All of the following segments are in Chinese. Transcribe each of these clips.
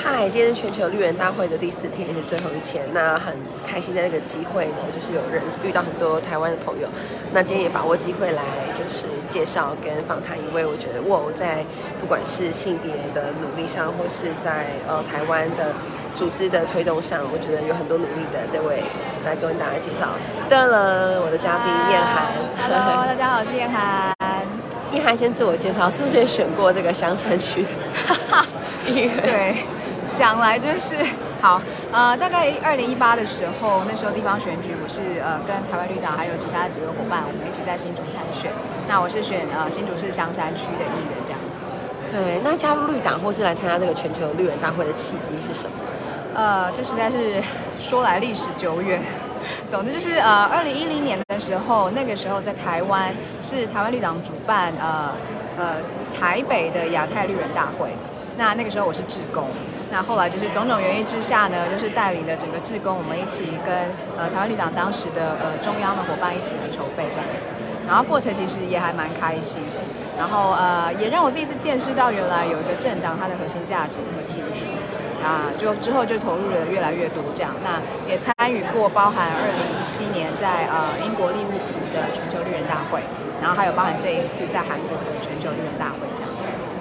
嗨，今天是全球绿人大会的第四天，也是最后一天。那很开心在这个机会呢，就是有人遇到很多台湾的朋友。那今天也把握机会来，就是介绍跟访谈一位，我觉得我在不管是性别的努力上，或是在呃台湾的组织的推动上，我觉得有很多努力的这位，来跟大家介绍。得了，我的嘉宾燕涵。Hello，大家好，我是燕涵。燕涵先自我介绍，是不是也选过这个香山区的议员？对，讲来就是好，呃，大概二零一八的时候，那时候地方选举，我是呃跟台湾绿党还有其他几位伙伴，我们一起在新竹参选。那我是选呃新竹市香山区的议员这样子。对，那加入绿党或是来参加这个全球绿人大会的契机是什么？呃，这实在是说来历史久远。总之就是呃，二零一零年的时候，那个时候在台湾是台湾绿党主办呃呃台北的亚太绿人大会。那那个时候我是志工，那后来就是种种原因之下呢，就是带领了整个志工，我们一起跟呃台湾绿党当时的呃中央的伙伴一起来筹备这样子。然后过程其实也还蛮开心，然后呃也让我第一次见识到原来有一个政党它的核心价值这么清楚。啊，就之后就投入了越来越多这样，那也参与过包含二零一七年在呃英国利物浦的全球绿人大会，然后还有包含这一次在韩国的全球绿人大会。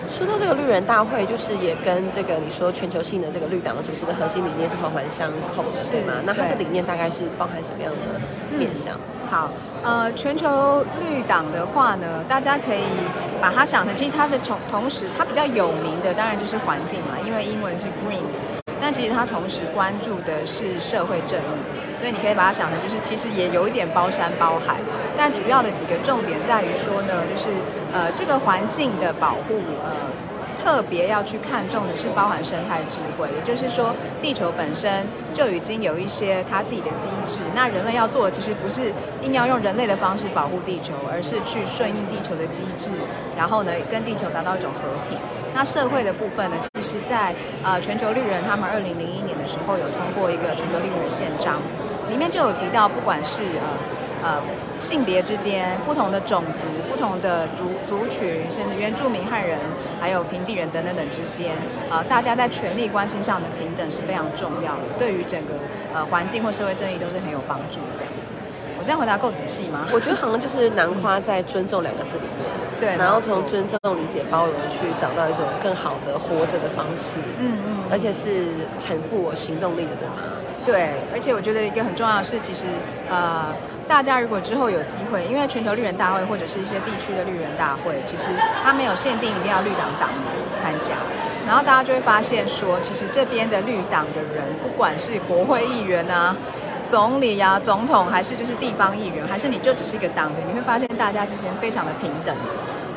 说到这个绿人大会，就是也跟这个你说全球性的这个绿党的组织的核心理念是环环相扣的，对吗？那它的理念大概是包含什么样的面向？好，呃，全球绿党的话呢，大家可以把它想成，其实它的同同时，它比较有名的当然就是环境嘛，因为英文是 Greens，但其实它同时关注的是社会正义，所以你可以把它想成就是其实也有一点包山包海，但主要的几个重点在于说呢，就是呃这个环境的保护，呃。特别要去看重的是包含生态智慧，也就是说，地球本身就已经有一些它自己的机制。那人类要做的其实不是硬要用人类的方式保护地球，而是去顺应地球的机制，然后呢跟地球达到一种和平。那社会的部分呢，其实在呃全球绿人他们二零零一年的时候有通过一个全球绿人宪章，里面就有提到，不管是呃呃。性别之间、不同的种族、不同的族族群，甚至原住民、汉人，还有平地人等等等之间，啊、呃，大家在权力关系上的平等是非常重要的，对于整个呃环境或社会正义都是很有帮助的。这样子，我这样回答够仔细吗？我觉得好像就是南花在“尊重”两个字里面，对，然后从尊重、理解、包容去找到一种更好的活着的方式，嗯嗯，而且是很富我行动力的，对吗？对，而且我觉得一个很重要的是，其实呃。大家如果之后有机会，因为全球绿人大会或者是一些地区的绿人大会，其实它没有限定一定要绿党党员参加，然后大家就会发现说，其实这边的绿党的人，不管是国会议员啊、总理啊、总统，还是就是地方议员，还是你就只是一个党员，你会发现大家之间非常的平等，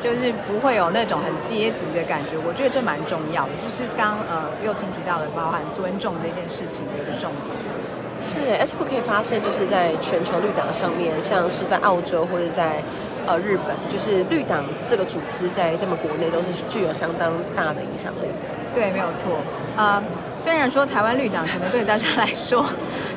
就是不会有那种很阶级的感觉。我觉得这蛮重要的，就是刚呃右青提到的，包含尊重这件事情的一个重点，是，而且我可以发现，就是在全球绿党上面，像是在澳洲或者在呃日本，就是绿党这个组织在他们国内都是具有相当大的影响力的。对，没有错。呃，虽然说台湾绿党可能对大家来说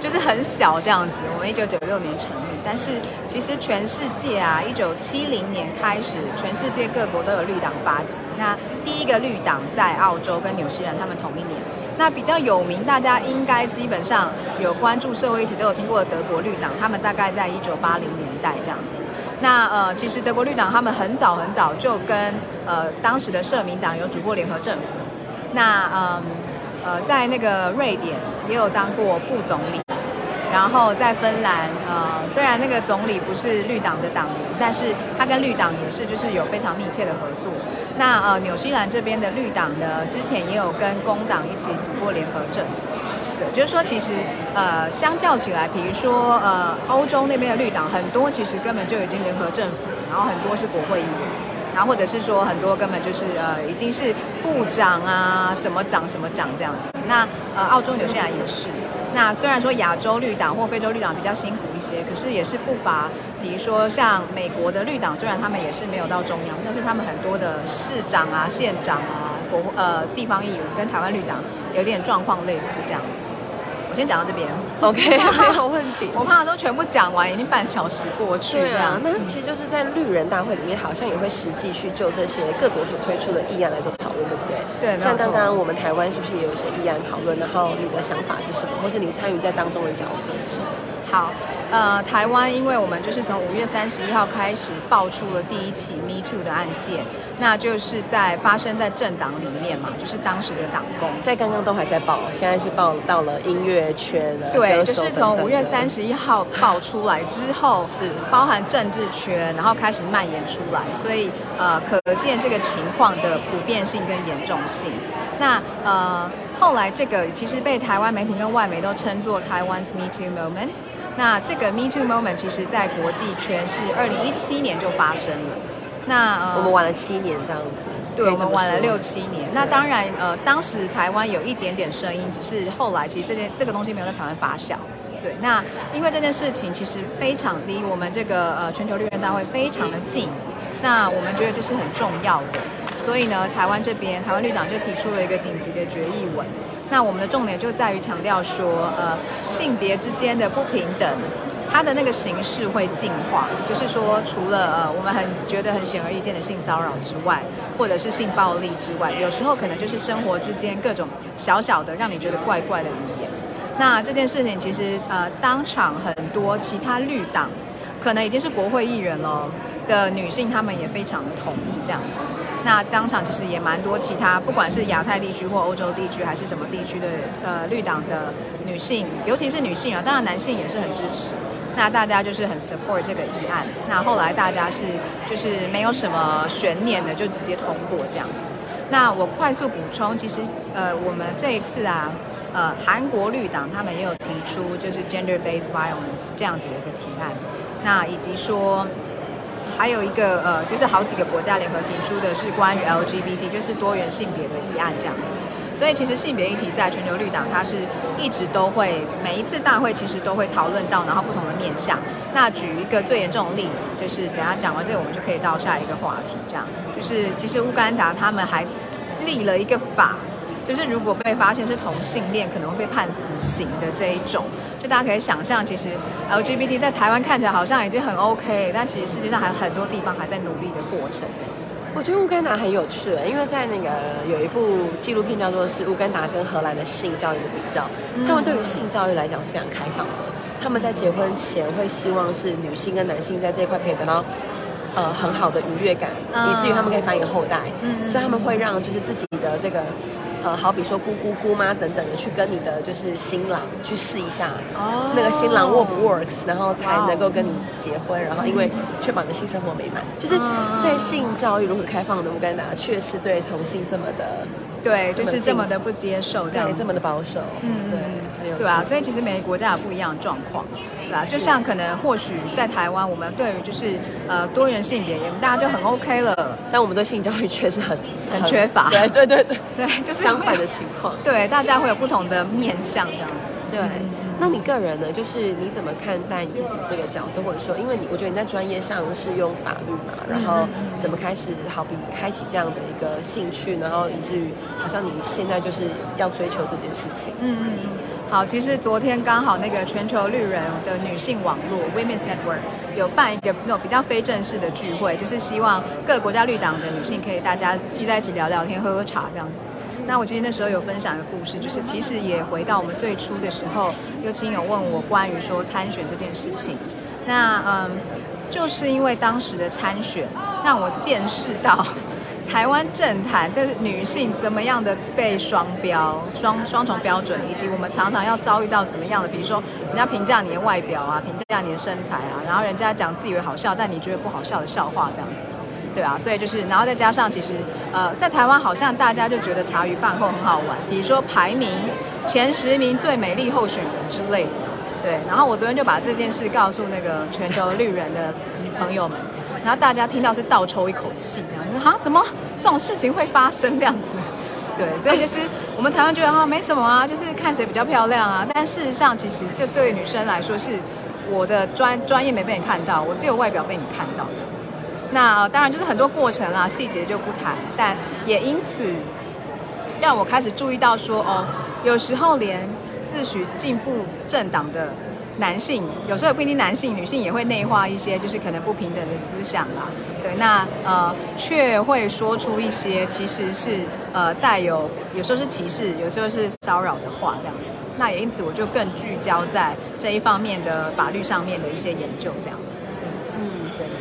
就是很小这样子，我们一九九六年成立，但是其实全世界啊，一九七零年开始，全世界各国都有绿党发迹。那第一个绿党在澳洲跟纽西兰，他们同一年。那比较有名，大家应该基本上有关注社会议题都有听过德国绿党，他们大概在一九八零年代这样子。那呃，其实德国绿党他们很早很早就跟呃当时的社民党有组过联合政府。那嗯呃，在那个瑞典也有当过副总理，然后在芬兰呃，虽然那个总理不是绿党的党员，但是他跟绿党也是就是有非常密切的合作。那呃，纽西兰这边的绿党呢，之前也有跟工党一起组过联合政府。对，就是说其实呃，相较起来，比如说呃，欧洲那边的绿党很多其实根本就已经联合政府，然后很多是国会议员，然后或者是说很多根本就是呃，已经是部长啊，什么长什么长这样子。那呃，澳洲、纽西兰也是。那虽然说亚洲绿党或非洲绿党比较辛苦一些，可是也是不乏，比如说像美国的绿党，虽然他们也是没有到中央，但是他们很多的市长啊、县长啊、国呃地方议员跟台湾绿党有点状况类似这样子。我我先讲到这边。OK，没有问题。我怕都全部讲完，已经半小时过去。对啊，那其实就是在绿人大会里面，好像也会实际去就这些各国所推出的议案来做讨论，对不对？对像刚错刚我们台湾是不是也有一些议案讨论？然后你的想法是什么，或是你参与在当中的角色是什么？好，呃，台湾因为我们就是从五月三十一号开始爆出了第一起 Me Too 的案件，那就是在发生在政党里面嘛，就是当时的党工。在刚刚都还在报，现在是报到了音乐圈了对，歌就是从五月三十一号爆出来之后，是包含政治圈，然后开始蔓延出来，所以呃，可见这个情况的普遍性跟严重性。那呃，后来这个其实被台湾媒体跟外媒都称作台湾 Me Too Moment。那这个 Me Too Moment 其实在国际圈是二零一七年就发生了。那呃，我们晚了七年这样子，对，我们晚了说六七年。那当然，呃，当时台湾有一点点声音，只是后来其实这件这个东西没有在台湾发酵。对，那因为这件事情其实非常离我们这个呃全球绿人大会非常的近，那我们觉得这是很重要的，所以呢，台湾这边台湾绿党就提出了一个紧急的决议文。那我们的重点就在于强调说，呃，性别之间的不平等，它的那个形式会进化，就是说，除了呃我们很觉得很显而易见的性骚扰之外，或者是性暴力之外，有时候可能就是生活之间各种小小的让你觉得怪怪的语言。那这件事情其实呃，当场很多其他绿党可能已经是国会议员了的女性，她们也非常的同意这样子。那当场其实也蛮多其他，不管是亚太地区或欧洲地区，还是什么地区的呃绿党的女性，尤其是女性啊，当然男性也是很支持。那大家就是很 support 这个议案。那后来大家是就是没有什么悬念的，就直接通过这样子。那我快速补充，其实呃我们这一次啊，呃韩国绿党他们也有提出就是 gender based violence 这样子的一个提案，那以及说。还有一个呃，就是好几个国家联合提出的是关于 LGBT，就是多元性别的议案这样子。所以其实性别议题在全球绿党，它是一直都会每一次大会其实都会讨论到，然后不同的面向。那举一个最严重的例子，就是等下讲完这个，我们就可以到下一个话题。这样就是其实乌干达他们还立了一个法，就是如果被发现是同性恋，可能会被判死刑的这一种。就大家可以想象，其实 LGBT 在台湾看起来好像已经很 OK，但其实世界上还有很多地方还在努力的过程。我觉得乌干达很有趣，因为在那个有一部纪录片叫做是乌干达跟荷兰的性教育的比较，他们对于性教育来讲是非常开放的。他们在结婚前会希望是女性跟男性在这一块可以得到呃很好的愉悦感，嗯以至于他们可以繁衍后代。嗯所以他们会让就是自己的这个呃，好比说姑姑姑妈等等的去跟你的就是新郎去试一下。哦。那个新郎 work 不 works，然后才能够跟你结婚，然后因为确保你的性生活美满，就是嗯在性教育如何开放的乌干达，确实对同性这么的，对，就是这么的不接受这样对，这么的保守，嗯对，对啊，所以其实每个国家有不一样的状况，就像可能或许在台湾，我们对于就是呃多元性别，大家就很 OK 了，但我们对性教育确实很很缺乏对对对对，对，就是相反的情况。对，大家会有不同的面向这样子。对，那你个人呢？就是你怎么看待你自己这个角色，或者说，因为你我觉得你在专业上是用法律嘛，然后怎么开始好比开启这样的一个兴趣，然后以至于好像你现在就是要追求这件事情。嗯嗯嗯。好，其实昨天刚好那个全球绿人的女性网络 Women's Network 有办一个那种比较非正式的聚会，就是希望各个国家绿党的女性可以大家聚在一起聊聊天、喝喝茶这样子。那我其实那时候有分享一个故事，就是其实也回到我们最初的时候，有亲友问我关于说参选这件事情。那嗯，就是因为当时的参选，让我见识到台湾政坛这女性怎么样的被双标、双双重标准，以及我们常常要遭遇到怎么样的，比如说人家评价你的外表啊，评价你的身材啊，然后人家讲自以为好笑，但你觉得不好笑的笑话这样子。对啊，所以就是，然后再加上其实，呃，在台湾好像大家就觉得茶余饭后很好玩，比如说排名前十名最美丽候选人之类的。对，然后我昨天就把这件事告诉那个全球绿人的朋友们，然后大家听到是倒抽一口气，这样就是啊，怎么这种事情会发生这样子？对，所以就是我们台湾觉得啊没什么啊，就是看谁比较漂亮啊，但事实上其实这对女生来说是我的专专业没被你看到，我只有外表被你看到这样子。那、当然就是很多过程啦，细节就不谈，但也因此让我开始注意到说，哦，有时候连自诩进步政党的男性，有时候也不一定男性，女性也会内化一些就是可能不平等的思想啦。对，那呃，却会说出一些其实是呃带有有时候是歧视，有时候是骚扰的话，这样子。那也因此我就更聚焦在这一方面的法律上面的一些研究，这样子。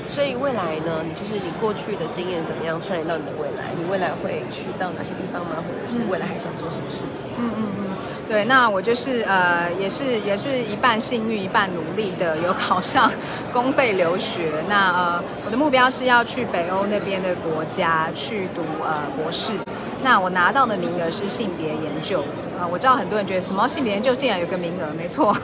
所以未来呢，你就是你过去的经验怎么样串联到你的未来？你未来会去到哪些地方吗？或者是未来还想做什么事情？嗯嗯嗯。对，那我就是呃，也是也是一半幸运一半努力的，有考上公费留学。那呃，我的目标是要去北欧那边的国家去读呃博士。那我拿到的名额是性别研究啊，我知道很多人觉得什么性别研究竟然有个名额，没错，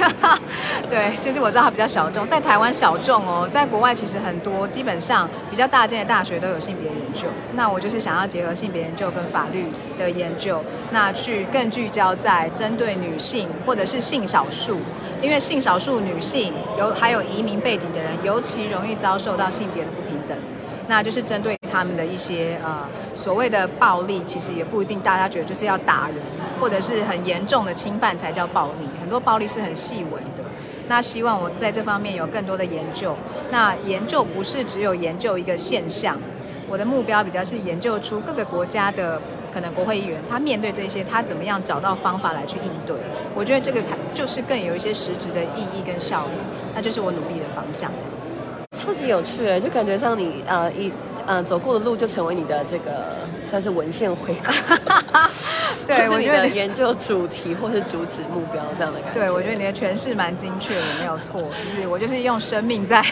对，就是我知道它比较小众，在台湾小众哦，在国外其实很多，基本上比较大间的大学都有性别研究。那我就是想要结合性别研究跟法律的研究，那去更聚焦在针对女性或者是性少数，因为性少数女性有还有移民背景的人，尤其容易遭受到性别的不平等。那就是针对他们的一些呃所谓的暴力，其实也不一定大家觉得就是要打人，或者是很严重的侵犯才叫暴力。很多暴力是很细微的。那希望我在这方面有更多的研究。那研究不是只有研究一个现象，我的目标比较是研究出各个国家的可能国会议员他面对这些，他怎么样找到方法来去应对。我觉得这个就是更有一些实质的意义跟效益，那就是我努力的方向这样子。超级有趣，就感觉像你呃一呃走过的路就成为你的这个算是文献回顾，对，是你的研究主题或是主旨目标这样的感觉。对，我觉得你的诠释蛮精确的，没有错。就是我就是用生命在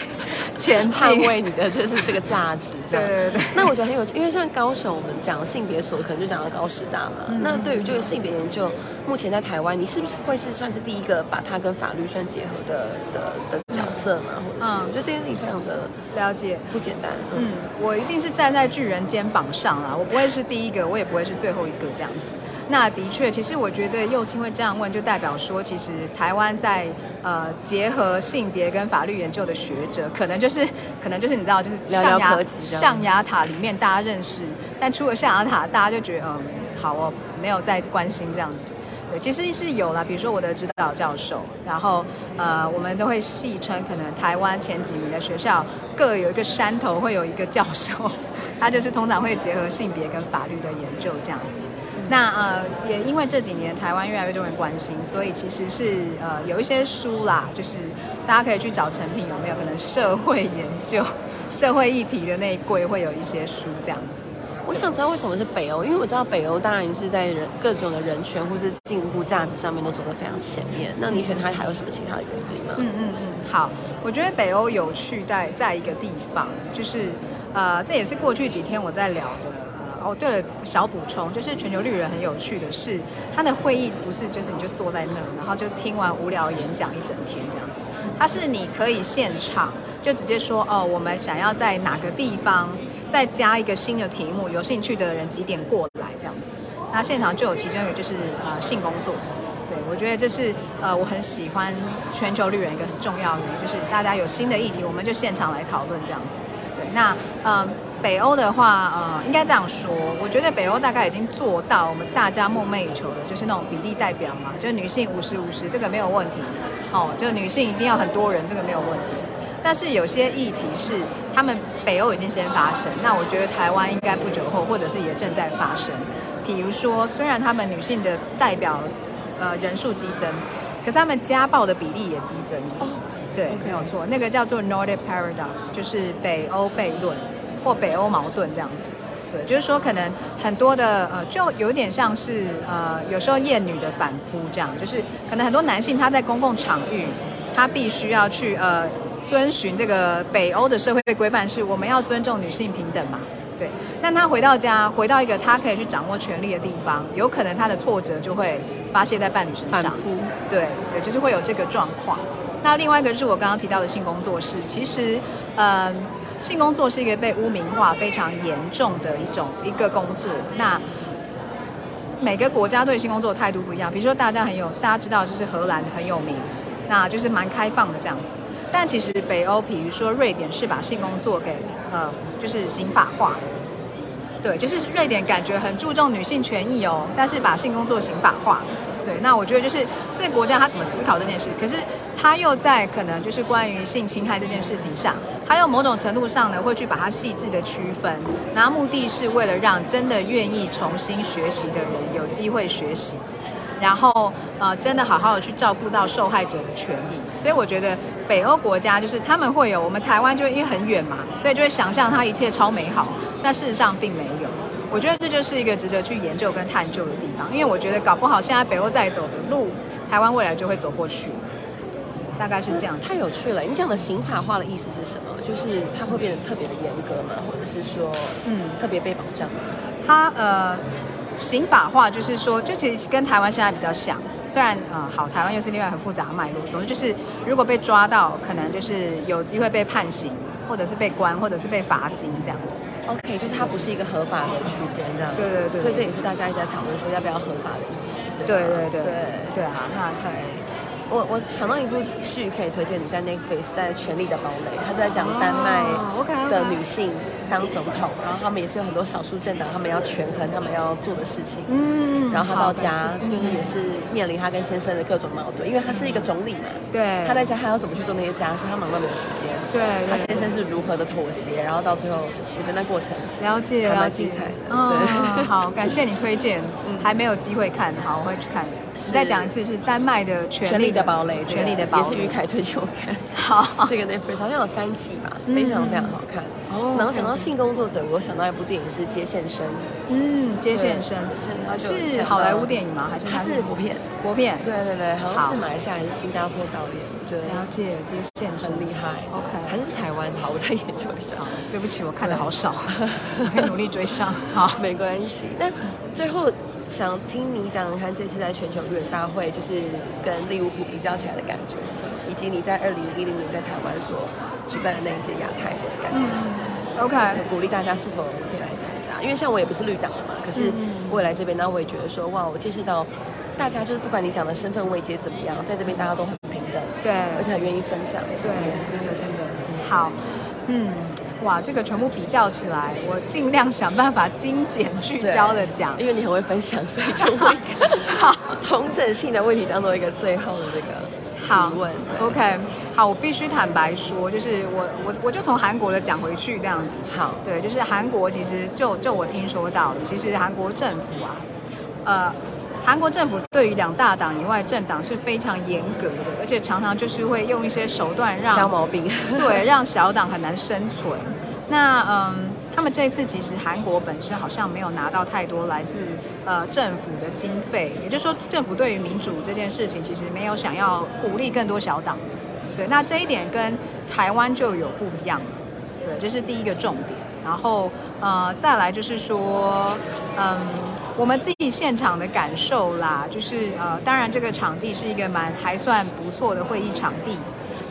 前捍卫你的就是这个价值。对对对。那我觉得很有趣，因为像高雄我们讲性别所，可能就讲到高师大嘛。那对于这个性别研究，目前在台湾，你是不是会是算是第一个把它跟法律算结合的的的？色嘛，或者是我觉得这件事情非常的了解，不简单。嗯，我一定是站在巨人肩膀上啦，我不会是第一个，我也不会是最后一个这样子。那的确，其实我觉得右青会这样问，就代表说，其实台湾在呃结合性别跟法律研究的学者，可能就是可能就是你知道，就是象牙象牙塔里面大家认识，但出了象牙塔，大家就觉得嗯，好哦，没有再关心这样子。对，其实是有了，比如说我的指导教授，然后呃，我们都会戏称，可能台湾前几名的学校各有一个山头，会有一个教授，他就是通常会结合性别跟法律的研究这样子。那呃，也因为这几年台湾越来越多人关心，所以其实是呃有一些书啦，就是大家可以去找成品有没有可能社会研究、社会议题的那一柜会有一些书这样子。我想知道为什么是北欧，因为我知道北欧当然是在人各种的人权或是进步价值上面都走得非常前面。那你选它还有什么其他的原因吗？嗯嗯嗯，好，我觉得北欧有趣在在一个地方，就是呃，这也是过去几天我在聊的。哦，对了，小补充，就是全球绿人很有趣的是，他的会议不是就是你就坐在那，然后就听完无聊演讲一整天这样子，他是你可以现场就直接说哦，我们想要在哪个地方。再加一个新的题目，有兴趣的人几点过来这样子？那现场就有其中一个就是呃性工作，对我觉得这是呃我很喜欢全球绿人一个很重要的，就是大家有新的议题，我们就现场来讨论这样子。对，那呃北欧的话，呃应该这样说，我觉得北欧大概已经做到我们大家梦寐以求的，就是那种比例代表嘛，就是女性五十五十，这个没有问题。哦，就女性一定要很多人，这个没有问题。但是有些议题是他们北欧已经先发生，那我觉得台湾应该不久后，或者是也正在发生。比如说，虽然他们女性的代表呃人数激增，可是他们家暴的比例也激增。哦，对，没有错，那个叫做 Nordic Paradox，就是北欧悖论或北欧矛盾这样子。对，就是说可能很多的呃，就有点像是呃，有时候厌女的反扑这样，就是可能很多男性他在公共场域，他必须要去呃。遵循这个北欧的社会规范，是我们要尊重女性平等嘛？对。那他回到家，回到一个他可以去掌握权力的地方，有可能他的挫折就会发泄在伴侣身上。反复。对对，就是会有这个状况。那另外一个就是我刚刚提到的性工作室，其实，呃，性工作是一个被污名化非常严重的一种一个工作。那每个国家对性工作态度不一样，比如说大家很有，大家知道就是荷兰很有名，那就是蛮开放的这样子。但其实北欧，比如说瑞典，是把性工作给呃，就是刑法化。对，就是瑞典感觉很注重女性权益哦，但是把性工作刑法化。对，那我觉得就是这个国家他怎么思考这件事，可是他又在可能就是关于性侵害这件事情上，他又某种程度上呢会去把它细致的区分，然后目的是为了让真的愿意重新学习的人有机会学习，然后呃真的好好的去照顾到受害者的权益。所以我觉得北欧国家就是他们会有，我们台湾就因为很远嘛，所以就会想象它一切超美好，但事实上并没有。我觉得这就是一个值得去研究跟探究的地方，因为我觉得搞不好现在北欧在走的路，台湾未来就会走过去，大概是这样。太有趣了！你讲的刑法化的意思是什么？就是它会变得特别的严格吗？或者是说，嗯，特别被保障？它呃，刑法化就是说，就其实跟台湾现在比较像，虽然呃好，台湾又是另外很复杂的脉络。总之就是，如果被抓到，可能就是有机会被判刑，或者是被关，或者是被罚金这样子。OK，就是它不是一个合法的区间这样。对对对。所以这也是大家一直在讨论说要不要合法的议题。对对对对对啊，那还我我想到一部剧可以推荐你在 Netflix 在《权力的堡垒》，他就在讲丹麦的女性。当总统，然后他们也是有很多少数政党，他们要权衡他们要做的事情。嗯，然后他到家就是也是面临他跟先生的各种矛盾，因为他是一个总理嘛。对。他在家他要怎么去做那些家事？他忙到没有时间。对。他先生是如何的妥协？然后到最后，我觉得那过程了解还蛮精彩的。嗯，好，感谢你推荐，还没有机会看，好，我会去看。你再讲一次，是丹麦的权力的堡垒，权力的堡垒，也是于凯推荐我看。好，这个 Netflix 好像有三季吧，非常非常好看。哦。然后讲到性工作者，我想到一部电影是《接线生》。嗯，《接线生》是好莱坞电影吗？还是它是国片？国片。对对对，好像是马来西亚还是新加坡导演？我觉得了解《接线生》很厉害。OK，还是台湾？好，我再研究一下。对不起，我看的好少，会努力追上。好，没关系。那最后。想听你讲，看这次在全球绿人大会，就是跟利物浦比较起来的感觉是什么？以及你在二零一零年在台湾所举办的那一届亚太的感觉是什么？OK，鼓励大家是否可以来参加？因为像我也不是绿党的嘛，可是我也来这边，那我也觉得说，哇，我见识到大家就是不管你讲的身份位阶怎么样，在这边大家都很平等，对，而且很愿意分享，对，真的真的好，嗯。哇，这个全部比较起来，我尽量想办法精简聚焦的讲，因为你很会分享，所以就会好 同整性的问题当做一个最后的这个提问。OK，好，我必须坦白说，就是我我我就从韩国的讲回去这样子。好，对，就是韩国其实就就我听说到，其实韩国政府啊，呃。韩国政府对于两大党以外政党是非常严格的，而且常常就是会用一些手段让挑毛病，对，让小党很难生存。那嗯，他们这次其实韩国本身好像没有拿到太多来自呃政府的经费，也就是说政府对于民主这件事情其实没有想要鼓励更多小党。对，那这一点跟台湾就有不一样。对，这是第一个重点。然后呃，再来就是说嗯。我们自己现场的感受啦，就是呃，当然这个场地是一个蛮还算不错的会议场地，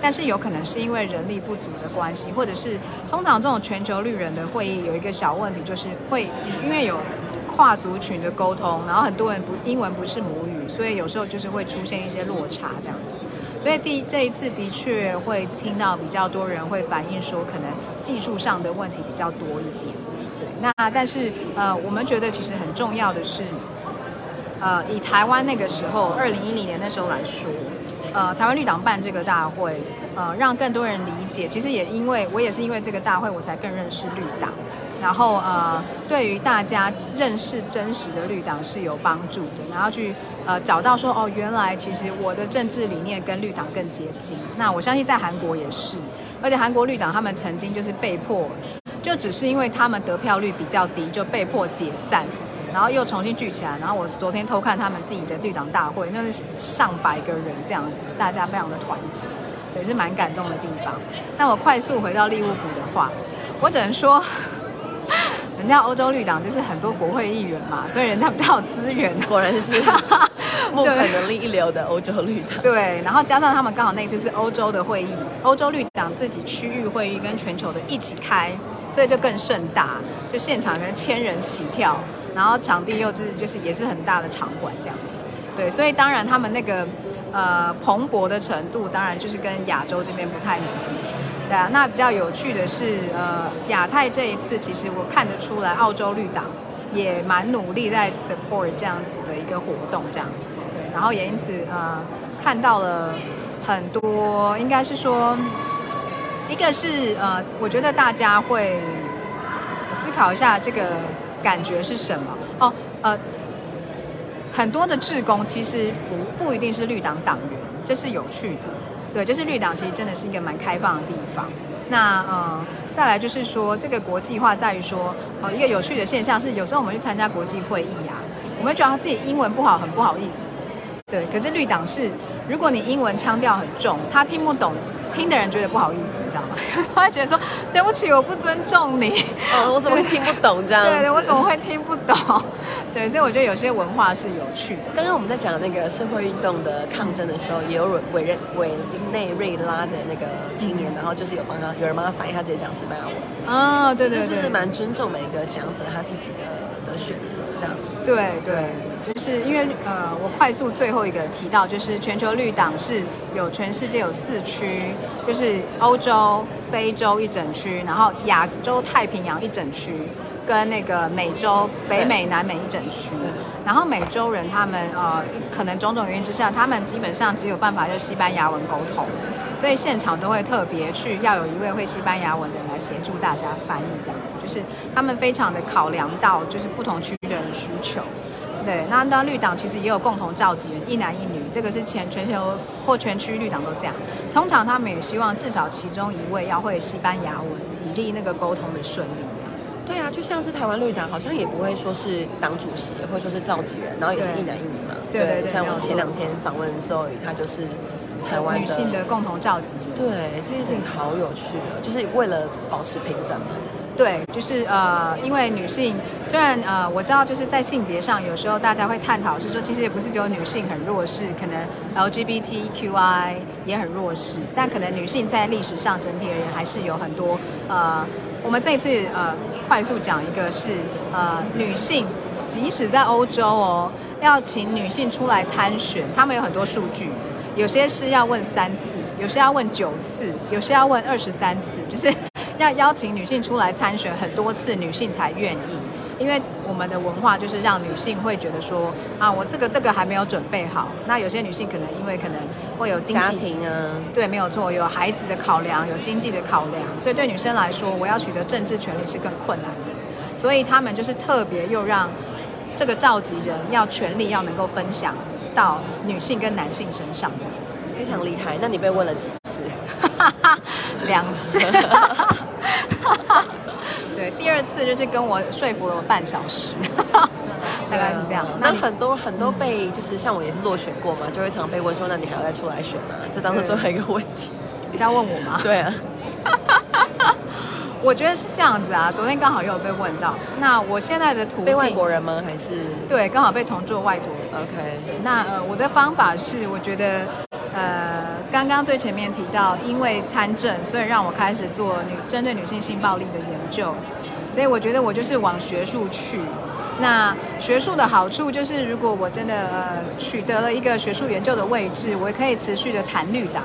但是有可能是因为人力不足的关系，或者是通常这种全球绿人的会议有一个小问题，就是会因为有跨族群的沟通，然后很多人不英文不是母语，所以有时候就是会出现一些落差这样子。所以第这一次的确会听到比较多人会反映说，可能技术上的问题比较多一点。那但是呃，我们觉得其实很重要的是，呃，以台湾那个时候二零一零年那时候来说，呃，台湾绿党办这个大会，呃，让更多人理解。其实也因为我也是因为这个大会，我才更认识绿党。然后呃，对于大家认识真实的绿党是有帮助的。然后去呃找到说哦，原来其实我的政治理念跟绿党更接近。那我相信在韩国也是，而且韩国绿党他们曾经就是被迫。就只是因为他们得票率比较低，就被迫解散，然后又重新聚起来。然后我昨天偷看他们自己的绿党大会，那是上百个人这样子，大家非常的团结，也是蛮感动的地方。那我快速回到利物浦的话，我只能说，人家欧洲绿党就是很多国会议员嘛，所以人家比较有资源。果然是木可能力一流的欧洲绿党。对，然后加上他们刚好那次是欧洲的会议，欧洲绿党自己区域会议跟全球的一起开。所以就更盛大，就现场跟千人起跳，然后场地又是就是也是很大的场馆这样子，对，所以当然他们那个呃蓬勃的程度，当然就是跟亚洲这边不太能比，对啊。那比较有趣的是，呃，亚太这一次其实我看得出来，澳洲绿党也蛮努力在 support 这样子的一个活动，这样，对。然后也因此呃看到了很多，应该是说，一个是呃，我觉得大家会思考一下这个感觉是什么哦，呃，很多的志工其实不不一定是绿党党员，这是有趣的，对，就是绿党其实真的是一个蛮开放的地方。那呃，再来就是说，这个国际化在于说，呃，一个有趣的现象是，有时候我们去参加国际会议啊，我们觉得自己英文不好，很不好意思，对。可是绿党是，如果你英文腔调很重，他听不懂。听的人觉得不好意思，你知道吗？他会觉得说对不起，我不尊重你。哦，我怎么会听不懂这样？对对，我怎么会听不懂？对，所以我觉得有些文化是有趣的。刚刚我们在讲那个社会运动的抗争的时候，也有委任委内瑞拉的那个青年，然后就是有帮他，有人帮他翻译，他直接讲西班牙文。啊，对对对，就是蛮尊重每一个讲者他自己的的选择这样子。对对。就是因为呃，我快速最后一个提到，就是全球绿党是有全世界有四区，就是欧洲、非洲一整区，然后亚洲太平洋一整区，跟那个美洲北美、南美一整区。然后美洲人他们呃，可能种种原因之下，他们基本上只有办法用西班牙文沟通，所以现场都会特别去要有一位会西班牙文的人来协助大家翻译，这样子，就是他们非常的考量到就是不同区域的人需求。对，那当绿党其实也有共同召集人，一男一女，这个是全全球或全区绿党都这样。通常他们也希望至少其中一位要会西班牙文，以利那个沟通的顺利这样子。对啊，就像是台湾绿党，好像也不会说是党主席，或者说是召集人，然后也是一男一女嘛。对对对。像我前两天访问 Zoe，他就是台湾女性的共同召集人。对，这件事情好有趣哦，就是为了保持平等嘛。对，就是呃，因为女性虽然呃，我知道就是在性别上，有时候大家会探讨是说，其实也不是只有女性很弱势，可能 LGBTQI 也很弱势，但可能女性在历史上整体而言还是有很多呃，我们这一次呃，快速讲一个是呃，女性即使在欧洲哦，要请女性出来参选，他们有很多数据，有些是要问三次，有些要问九次，有些要问二十三次，就是。要邀请女性出来参选很多次，女性才愿意，因为我们的文化就是让女性会觉得说啊，我这个这个还没有准备好。那有些女性可能因为可能会有经济家庭啊，对，没有错，有孩子的考量，有经济的考量，所以对女生来说，我要取得政治权利是更困难的。所以他们就是特别又让这个召集人要权利要能够分享到女性跟男性身上，这样子非常厉害。那你被问了几次？两次。对，第二次就是跟我说服了半小时，大概是这样。那很多很多被就是像我也是落选过嘛，就会常被问说，那你还要再出来选吗？这当中最后一个问题，你是要问我吗？对啊，我觉得是这样子啊。昨天刚好又有被问到，那我现在的途径，被外国人吗？还是对，刚好被同桌外国人。OK，那呃，我的方法是，我觉得呃。刚刚最前面提到，因为参政，所以让我开始做女针对女性性暴力的研究。所以我觉得我就是往学术去。那学术的好处就是，如果我真的呃取得了一个学术研究的位置，我也可以持续的谈绿党，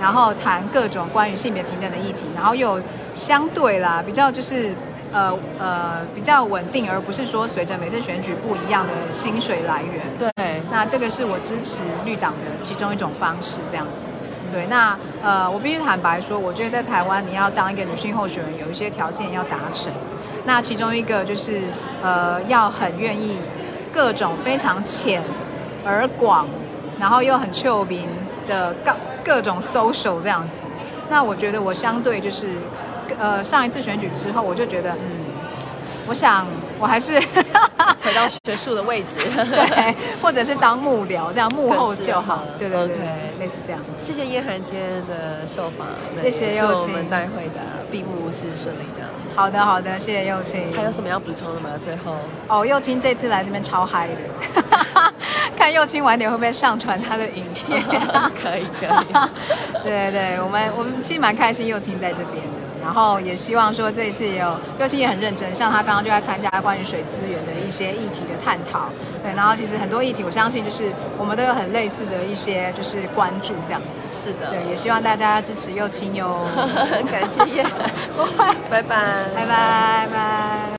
然后谈各种关于性别平等的议题，然后又相对啦比较就是呃呃比较稳定，而不是说随着每次选举不一样的薪水来源。对，那这个是我支持绿党的其中一种方式，这样子。对，那呃，我必须坦白说，我觉得在台湾，你要当一个女性候选人，有一些条件要达成。那其中一个就是，呃，要很愿意各种非常浅而广，然后又很臭名的各各种 social 这样子。那我觉得我相对就是，呃，上一次选举之后，我就觉得，嗯，我想我还是。回到学术的位置，对，或者是当幕僚这样幕后就好，对对对，类似这样。谢谢叶涵今天的受访，谢谢幼庆，我们待会的闭幕是顺利这样。好的好的，谢谢幼庆。还有什么要补充的吗？最后哦，幼庆这次来这边超嗨的，看幼青晚点会不会上传他的影片？可 以可以，对对，我们我们其实蛮开心幼青在这边。然后也希望说这一次也有右青也很认真，像他刚刚就在参加关于水资源的一些议题的探讨，对，然后其实很多议题我相信就是我们都有很类似的一些就是关注这样子，是的，对，也希望大家支持右青哟，感谢，不会，拜。拜，拜拜拜。